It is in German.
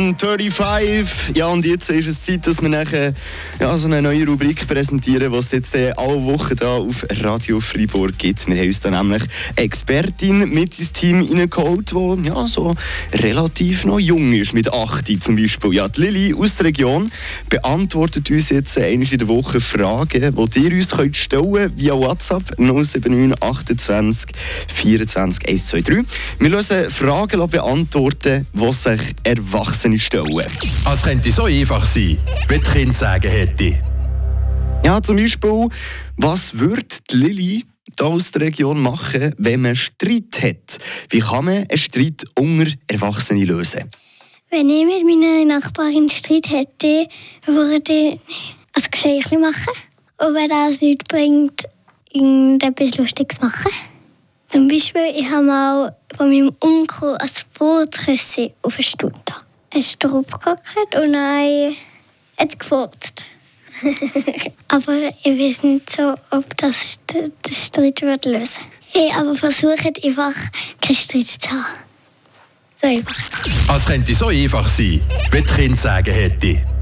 35. Ja, und jetzt ist es Zeit, dass wir nachher ja, so eine neue Rubrik präsentieren, was es jetzt äh, alle Wochen da auf Radio Freiburg gibt. Wir haben uns da nämlich Expertin mit ins Team reingeholt, die ja, so relativ noch jung ist, mit 8 zum Beispiel. Ja, die Lilly aus der Region beantwortet uns jetzt äh, in der Woche Fragen, die ihr uns könnt stellen via WhatsApp 079 28 24 123. Wir lösen Fragen beantworten, die sich Erwachsene stellen. Es könnte so einfach sein, wie die Kinder sagen hätte. Ja, zum Beispiel, was würde die Lilly hier aus der Region machen, wenn man Streit hat? Wie kann man einen Streit unter Erwachsenen lösen? Wenn ich mit meiner Nachbarin Streit hätte, würde ich ein Geschenk machen. Und wenn das nichts bringt, irgendetwas Lustiges machen. Zum Beispiel, ich habe mal von meinem Onkel ein Bootkissen auf den Stuhl Er ist drauf gehockt und dann hat gefurzt. aber ich weiß nicht so, ob das den Streit wird lösen Hey, aber versucht einfach, keinen Streit zu haben. So einfach. Es könnte so einfach sein, wie die Kinder sagen hätte.